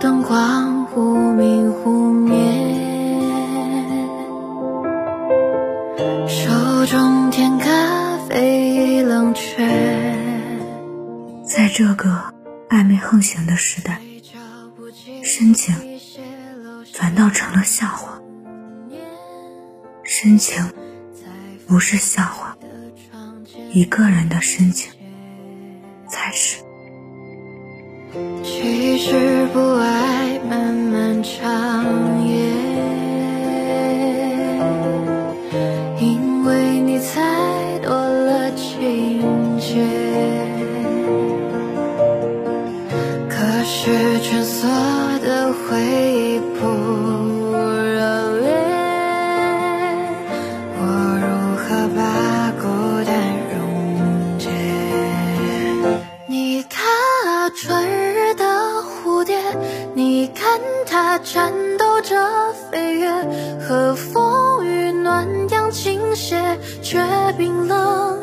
灯光忽明忽灭，手中添咖啡已冷却。在这个暧昧横行的时代，深情反倒成了笑话。深情不是笑话，一个人的深情才是。是不爱漫漫长夜，因为你猜多了情节。可是蜷缩的回忆不热烈，我如何把孤单溶解？你看啊，春日的蝴蝶，你看它颤抖着飞跃，和风与暖阳倾斜，却冰冷